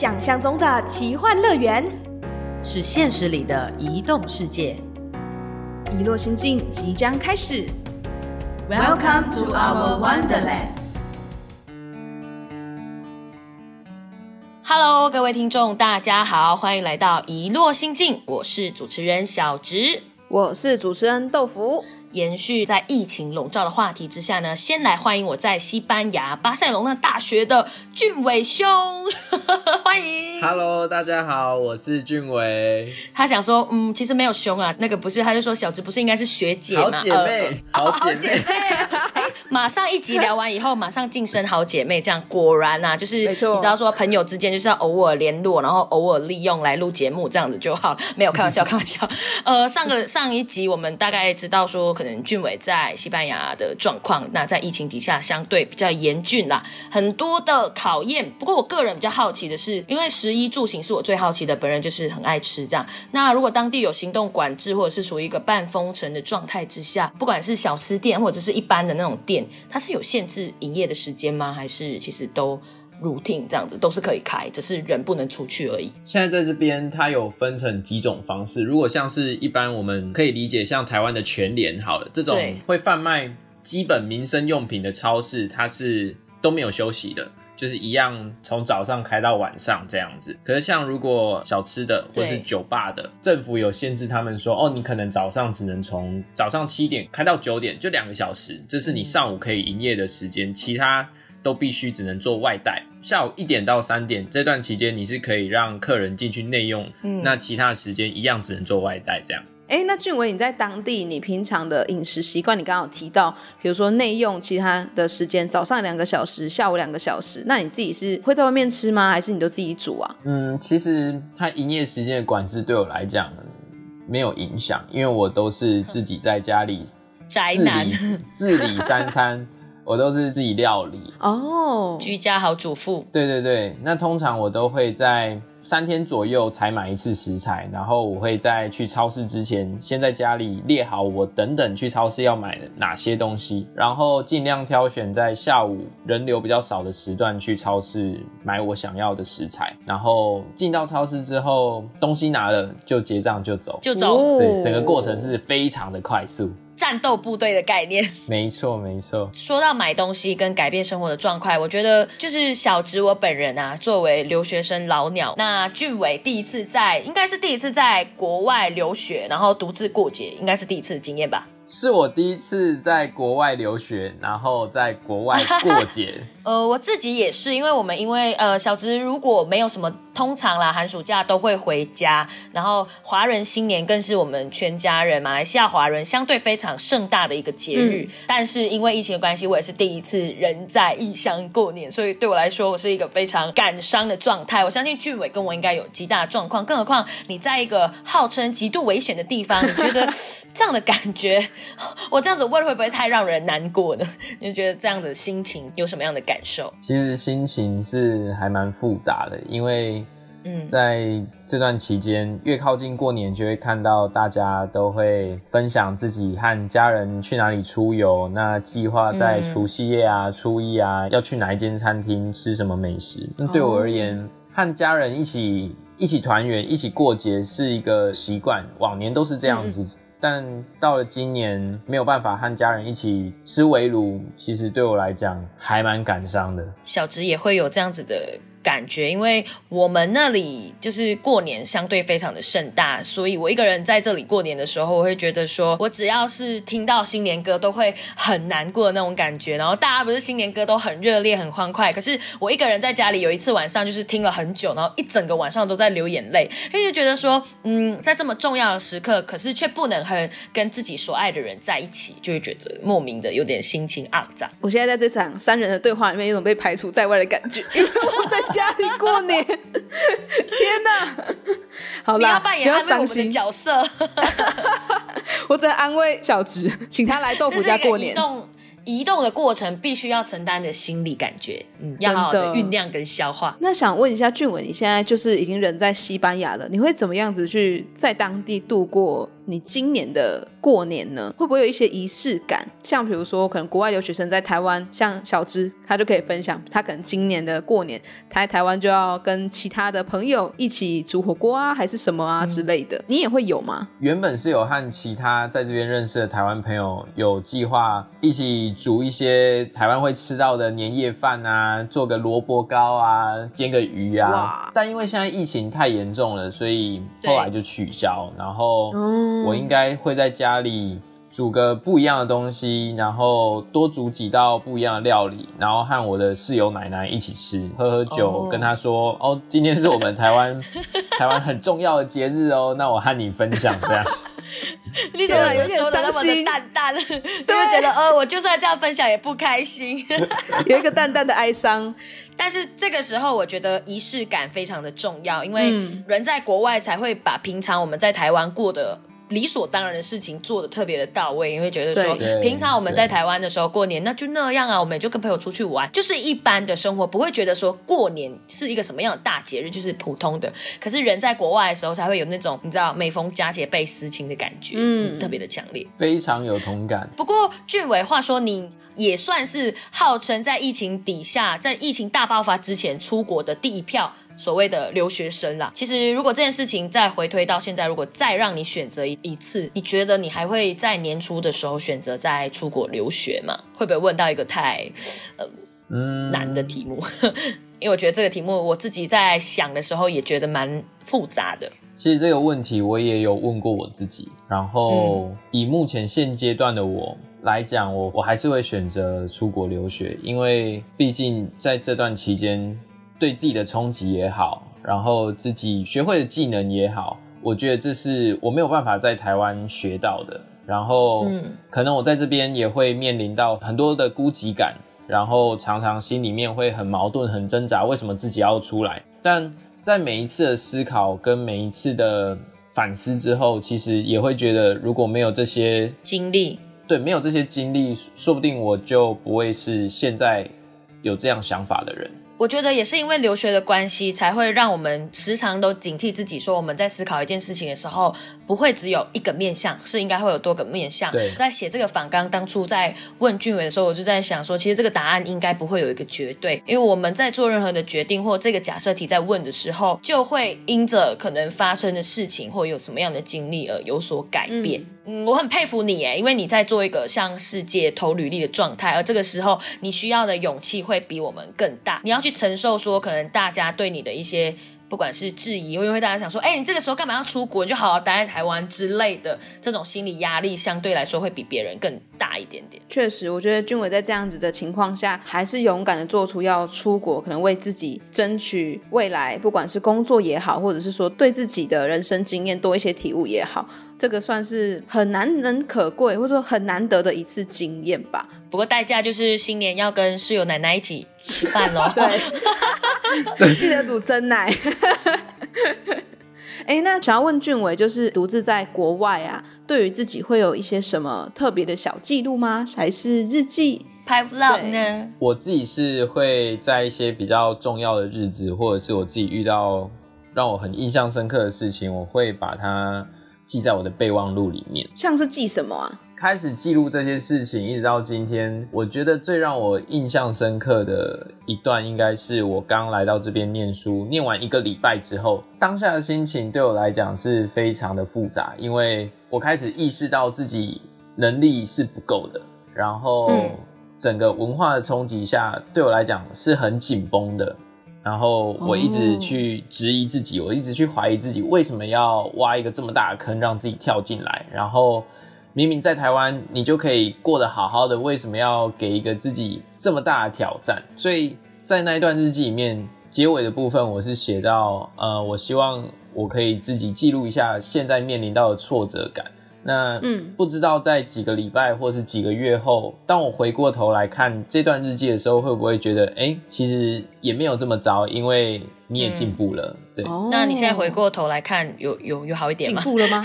想象中的奇幻乐园，是现实里的移动世界。遗落心境即将开始。Welcome to our Wonderland. Hello，各位听众，大家好，欢迎来到遗落心境，我是主持人小植。我是主持人豆腐。延续在疫情笼罩的话题之下呢，先来欢迎我在西班牙巴塞隆那大学的俊伟兄，欢迎。Hello，大家好，我是俊伟，他想说，嗯，其实没有兄啊，那个不是，他就说小植不是应该是学姐吗？好姐妹，呃好姐妹，哎马上一集聊完以后，马上晋升好姐妹，这样果然啊，就是你知道说朋友之间就是要偶尔联络，然后偶尔利用来录节目，这样子就好了。没有开玩笑，开玩笑。呃，上个上一集我们大概知道说，可能俊伟在西班牙的状况，那在疫情底下相对比较严峻啦，很多的考验。不过我个人比较好奇的是，因为食衣住行是我最好奇的，本人就是很爱吃这样。那如果当地有行动管制，或者是属于一个半封城的状态之下，不管是小吃店或者是一般的那种店，它是有限制营业的时间吗？还是其实都 routine 这样子都是可以开，只是人不能出去而已？现在在这边，它有分成几种方式。如果像是一般我们可以理解，像台湾的全联好了，这种会贩卖基本民生用品的超市，它是都没有休息的。就是一样从早上开到晚上这样子，可是像如果小吃的或对是酒吧的，政府有限制，他们说哦，你可能早上只能从早上七点开到九点，就两个小时，这是你上午可以营业的时间，其他都必须只能做外带。下午一点到三点这段期间，你是可以让客人进去内用，嗯那其他的时间一样只能做外带这样。哎，那俊伟，你在当地，你平常的饮食习惯，你刚刚有提到，比如说内用，其他的时间早上两个小时，下午两个小时，那你自己是会在外面吃吗？还是你都自己煮啊？嗯，其实它营业时间的管制对我来讲没有影响，因为我都是自己在家里自宅男理自理三餐，我都是自己料理。哦，居家好主妇，对对对，那通常我都会在三天左右才买一次食材，然后我会在去超市之前，先在家里列好我等等去超市要买的哪些东西，然后尽量挑选在下午人流比较少的时段去超市买我想要的食材，然后进到超市之后，东西拿了就结账就走。就走哦对，整个过程是非常的快速。战斗部队的概念。没错，没错。说到买东西跟改变生活的状况，我觉得就是小植我本人啊，作为留学生老鸟，那俊伟第一次在，应该是第一次在国外留学，然后独自过节，应该是第一次的经验吧。是我第一次在国外留学，然后在国外过节。呃，我自己也是，因为我们因为呃小植如果没有什么，通常啦寒暑假都会回家，然后华人新年更是我们全家人马来西亚华人相对非常盛大的一个节日。但是因为疫情的关系，我也是第一次人在异乡过年，所以对我来说，我是一个非常感伤的状态。我相信俊伟跟我应该有极大的状况，更何况你在一个号称极度危险的地方，你觉得 这样的感觉，我这样子问会不会太让人难过呢？你就觉得这样子心情有什么样的感受？其实心情是还蛮复杂的，因为嗯，在这段期间，越靠近过年，就会看到大家都会分享自己和家人去哪里出游，那计划在嗯除夕夜啊、初一啊要去哪一间餐厅吃什么美食。那对我而言，和家人一起一起团圆、一起过节是一个习惯，往年都是这样子。但到了今年没有办法和家人一起吃围炉，其实对我来讲还蛮感伤的。小植也会有这样子的感觉，因为我们那里就是过年相对非常的盛大，所以我一个人在这里过年的时候，我会觉得说，我只要是听到新年歌，都会很难过的那种感觉。然后大家不是新年歌都很热烈、很欢快，可是我一个人在家里，有一次晚上就是听了很久，然后一整个晚上都在流眼泪，因为就觉得说，嗯，在这么重要的时刻，可是却不能和跟自己所爱的人在一起，就会觉得莫名的有点心情肮脏。我现在在这场三人的对话里面，有种被排除在外的感觉，因 为 我在家里过年。天哪！好你要啦，不要扮演安慰我们的伤心，角色。我只能安慰小植，请他来豆腐家过年。动移动的过程必须要承担的心理感觉，嗯，要好的酝酿跟消化。那想问一下俊文，你现在就是已经人在西班牙了，你会怎么样子去在当地度过你今年的过年呢，会不会有一些仪式感？像比如说，可能国外留学生在台湾，像小芝，他就可以分享，他可能今年的过年，他在台湾就要跟其他的朋友一起煮火锅啊，还是什么啊之类的，你也会有吗？原本是有和其他在这边认识的台湾朋友有计划一起煮一些台湾会吃到的年夜饭啊，做个萝卜糕啊，煎个鱼啊哇。但因为现在疫情太严重了，所以对后来就取消。然后哦我应该会在家里煮个不一样的东西，然后多煮几道不一样的料理，然后和我的室友奶奶一起吃，喝喝酒，哦跟她说：“哦，今天是我们台湾 台湾很重要的节日哦，那我和你分享这样。”你怎么有点说的那么的伤心淡淡？你会觉得呃，我就算这样分享也不开心。有一个淡淡的哀伤。但是这个时候，我觉得仪式感非常的重要，因为嗯人在国外才会把平常我们在台湾过的。理所当然的事情做的特别的到位，因为觉得说平常我们在台湾的时候过年那就那样啊，我们也就跟朋友出去玩，就是一般的生活，不会觉得说过年是一个什么样的大节日，就是普通的。可是人在国外的时候才会有那种你知道每逢佳节倍思亲的感觉，嗯嗯，特别的强烈。非常有同感。不过俊伟，话说你也算是号称在疫情底下，在疫情大爆发之前出国的第一票所谓的留学生啦。其实如果这件事情再回推到现在，如果再让你选择一一次，你觉得你还会在年初的时候选择再出国留学吗？会不会问到一个太嗯，难的题目？因为我觉得这个题目我自己在想的时候也觉得蛮复杂的。其实这个问题我也有问过我自己，然后以目前现阶段的我来讲，我我还是会选择出国留学，因为毕竟在这段期间，对自己的冲击也好，然后自己学会的技能也好，我觉得这是我没有办法在台湾学到的。然后，嗯可能我在这边也会面临到很多的孤寂感，然后常常心里面会很矛盾、很挣扎，为什么自己要出来？但在每一次的思考跟每一次的反思之后，其实也会觉得，如果没有这些经历，对没有这些经历，说不定我就不会是现在有这样想法的人。我觉得也是因为留学的关系，才会让我们时常都警惕自己，说我们在思考一件事情的时候，不会只有一个面向，是应该会有多个面向。对在写这个反纲当初在问俊伟的时候，我就在想说，其实这个答案应该不会有一个绝对，因为我们在做任何的决定或这个假设题在问的时候，就会因着可能发生的事情或有什么样的经历而有所改变。嗯，我很佩服你耶，因为你在做一个向世界投履历的状态，而这个时候你需要的勇气会比我们更大。你要去承受说，可能大家对你的一些不管是质疑，因为大家想说，哎、你这个时候干嘛要出国？你就好好待在台湾之类的，这种心理压力相对来说会比别人更大一点点。确实，我觉得俊伟在这样子的情况下，还是勇敢的做出要出国，可能为自己争取未来，不管是工作也好，或者是说对自己的人生经验多一些体悟也好，这个算是很难能可贵，或者说很难得的一次经验吧。不过代价就是新年要跟室友奶奶一起吃饭喽。对，记得煮真奶。哎，那想要问俊伟，就是独自在国外啊，对于自己会有一些什么特别的小记录吗？还是日记？拍 vlog 呢？我自己是会在一些比较重要的日子，或者是我自己遇到让我很印象深刻的事情，我会把它记在我的备忘录里面。像是记什么啊？开始记录这些事情，一直到今天，我觉得最让我印象深刻的一段，应该是我刚来到这边念书，念完一个礼拜之后，当下的心情对我来讲是非常的复杂，因为我开始意识到自己能力是不够的，然后嗯整个文化的冲击下，对我来讲是很紧绷的。然后我一直哦去质疑自己，我一直去怀疑自己为什么要挖一个这么大的坑让自己跳进来，然后。明明在台湾你就可以过得好好的，为什么要给一个自己这么大的挑战？所以在那一段日记里面，结尾的部分我是写到，呃，我希望我可以自己记录一下现在面临到的挫折感。那嗯不知道在几个礼拜或是几个月后，当我回过头来看这段日记的时候，会不会觉得，哎、其实也没有这么糟，因为你也进步了。对，哦那你现在回过头来看，有有有好一点吗？进步了吗？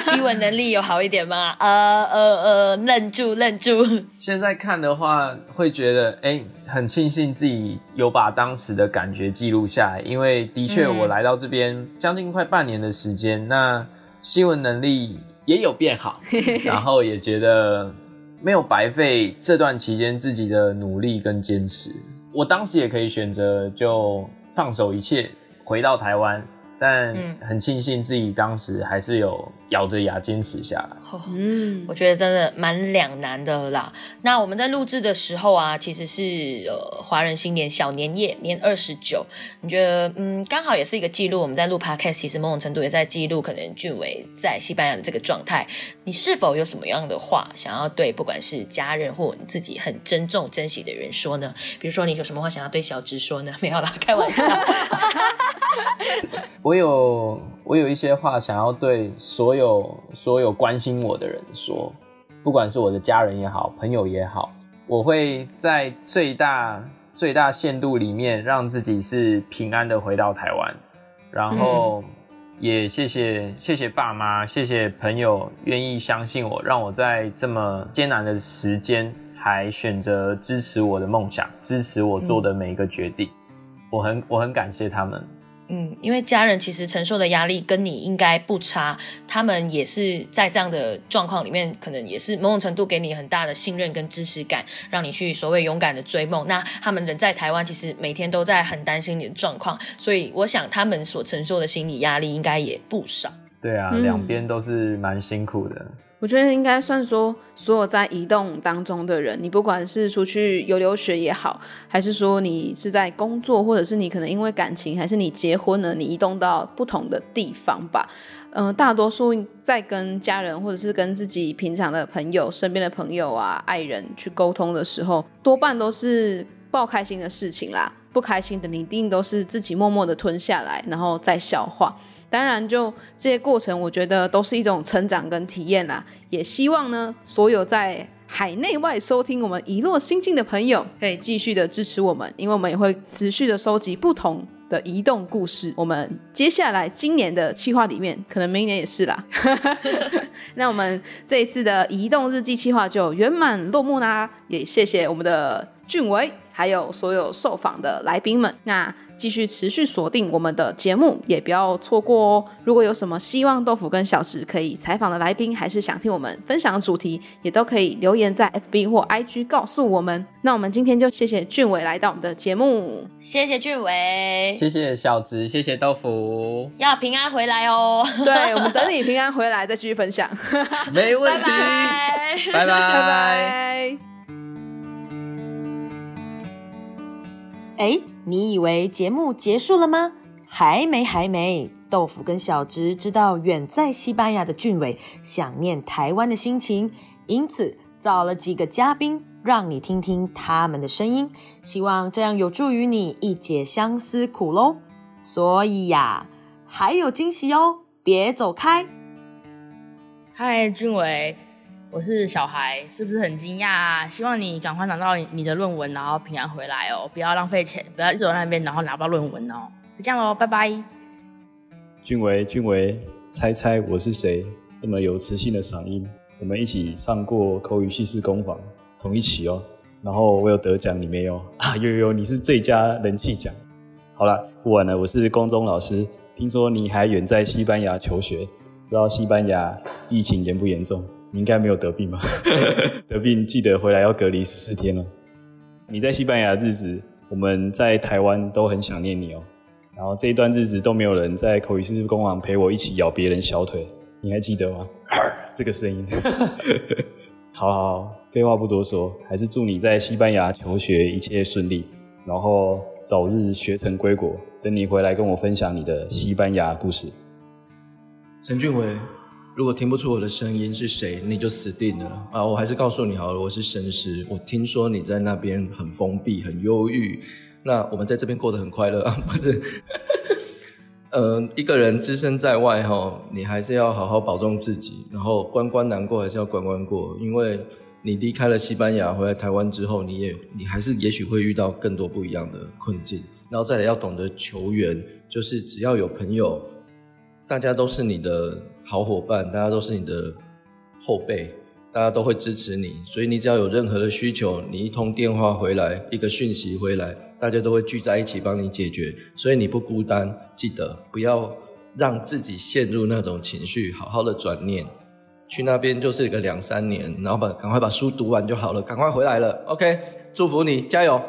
新闻能力有好一点吗？呃呃呃，愣住愣住。现在看的话，会觉得哎、诶很庆幸自己有把当时的感觉记录下来，因为的确嗯我来到这边将近快半年的时间，那新闻能力也有变好，然后也觉得没有白费这段期间自己的努力跟坚持。我当时也可以选择就放手一切回到台湾。但很庆幸自己当时还是有咬着牙坚持下来。嗯，我觉得真的蛮两难的啦。那我们在录制的时候啊，其实是呃华人新年小年夜年二十九。你觉得嗯，刚好也是一个记录。我们在录 podcast，其实某种程度也在记录可能俊伟在西班牙的这个状态。你是否有什么样的话想要对不管是家人或你自己很珍重珍惜的人说呢？比如说你有什么话想要对小直说呢？没有啦，开玩笑。我 有我有一些话想要对所有所有关心我的人说，不管是我的家人也好，朋友也好，我会在最大最大限度里面让自己是平安的回到台湾，然后也谢谢谢谢爸妈，谢谢朋友愿意相信我，让我在这么艰难的时间还选择支持我的梦想，支持我做的每一个决定，我很我很感谢他们。嗯，因为家人其实承受的压力跟你应该不差，他们也是在这样的状况里面，可能也是某种程度给你很大的信任跟支持感，让你去所谓勇敢的追梦。那他们人在台湾，其实每天都在很担心你的状况，所以我想他们所承受的心理压力应该也不少。对啊，两边都是蛮辛苦的。我觉得应该算说，所有在移动当中的人，你不管是出去游留学也好，还是说你是在工作，或者是你可能因为感情，还是你结婚了，你移动到不同的地方吧。嗯，大多数在跟家人，或者是跟自己平常的朋友、身边的朋友啊、爱人去沟通的时候，多半都是不开心的事情啦。不开心的，你一定都是自己默默的吞下来，然后再消化。当然，就这些过程，我觉得都是一种成长跟体验啦。也希望呢，所有在海内外收听我们一落心境的朋友，可以继续的支持我们，因为我们也会持续的收集不同的移动故事。我们接下来今年的计划里面，可能明年也是啦。那我们这一次的移动日记计划就圆满落幕啦。也谢谢我们的俊伟。还有所有受访的来宾们，那继续持续锁定我们的节目，也不要错过哦。如果有什么希望豆腐跟小植可以采访的来宾，还是想听我们分享的主题，也都可以留言在 FB 或 IG 告诉我们。那我们今天就谢谢俊伟来到我们的节目，谢谢俊伟，谢谢小植，谢谢豆腐，要平安回来哦。对，我们等你平安回来再继续分享，没问题，拜拜，拜拜。哎，你以为节目结束了吗？还没，还没。豆腐跟小直知道远在西班牙的俊伟想念台湾的心情，因此找了几个嘉宾，让你听听他们的声音，希望这样有助于你一解相思苦喽。所以呀，还有惊喜哦，别走开。嗨，俊伟。我是小孩，是不是很惊讶啊？希望你赶快拿到你的论文，然后平安回来哦，不要浪费钱，不要一直在那边，然后拿不到论文哦。就这样喽，拜拜。俊伟，俊伟，猜猜我是谁？这么有磁性的嗓音，我们一起上过口语系式工坊，同一期哦。然后我有得奖，你没有啊？有有，你是最佳人气奖。好了，不晚了，我是光中老师。听说你还远在西班牙求学，不知道西班牙疫情严不严重？你应该没有得病吧？得病记得回来要隔离十四天哦。你在西班牙日子，我们在台湾都很想念你哦。然后这一段日子都没有人在口语师工坊陪我一起咬别人小腿，你还记得吗？这个声音。好好好，废话不多说，还是祝你在西班牙求学一切顺利，然后早日学成归国。等你回来跟我分享你的西班牙故事。陈俊伟。如果听不出我的声音是谁，你就死定了啊！我还是告诉你好了，我是神师。我听说你在那边很封闭、很忧郁，那我们在这边过得很快乐啊！不是，呃，一个人只身在外哈，你还是要好好保重自己，然后关关难过还是要关关过，因为你离开了西班牙回来台湾之后，你也你还是也许会遇到更多不一样的困境，然后再来要懂得求援，就是只要有朋友，大家都是你的。好伙伴，大家都是你的后辈，大家都会支持你，所以你只要有任何的需求，你一通电话回来，一个讯息回来，大家都会聚在一起帮你解决，所以你不孤单。记得不要让自己陷入那种情绪，好好的转念，去那边就是一个两三年，然后把赶快把书读完就好了，赶快回来了。OK，祝福你，加油！